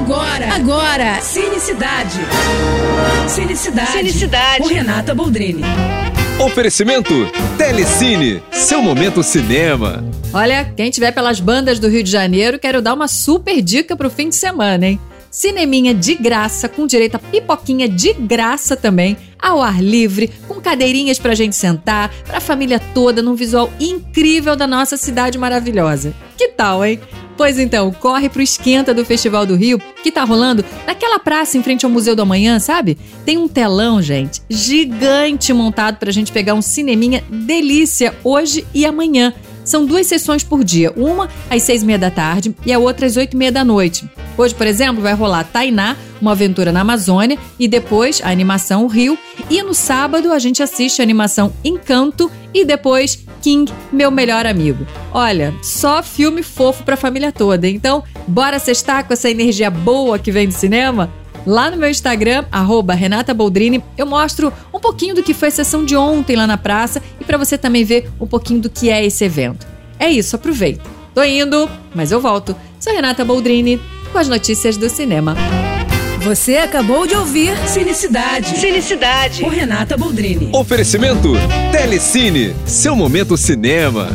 Agora, agora, Cinecidade. Cinecidade. Cinecidade. Com Renata Boldrini. Oferecimento Telecine, seu momento cinema. Olha, quem tiver pelas bandas do Rio de Janeiro, quero dar uma super dica pro fim de semana, hein? Cineminha de graça, com direito a pipoquinha de graça também, ao ar livre, com cadeirinhas pra gente sentar, pra família toda, num visual incrível da nossa cidade maravilhosa. Que tal, hein? Pois então, corre pro Esquenta do Festival do Rio, que tá rolando naquela praça em frente ao Museu do Amanhã, sabe? Tem um telão, gente, gigante montado pra gente pegar um cineminha delícia hoje e amanhã. São duas sessões por dia, uma às seis e meia da tarde e a outra às oito e meia da noite. Hoje, por exemplo, vai rolar Tainá, uma aventura na Amazônia, e depois a animação Rio. E no sábado a gente assiste a animação Encanto e depois King, meu melhor amigo. Olha, só filme fofo pra família toda. Então, bora sextar com essa energia boa que vem do cinema? Lá no meu Instagram, arroba Renata Boldrini, eu mostro um pouquinho do que foi a sessão de ontem lá na praça e para você também ver um pouquinho do que é esse evento. É isso, aproveita. Tô indo, mas eu volto. Sou Renata Boldrini com as notícias do cinema. Você acabou de ouvir Cinecidade. Cinecidade. Com Renata Boldrini. Oferecimento Telecine, seu momento cinema.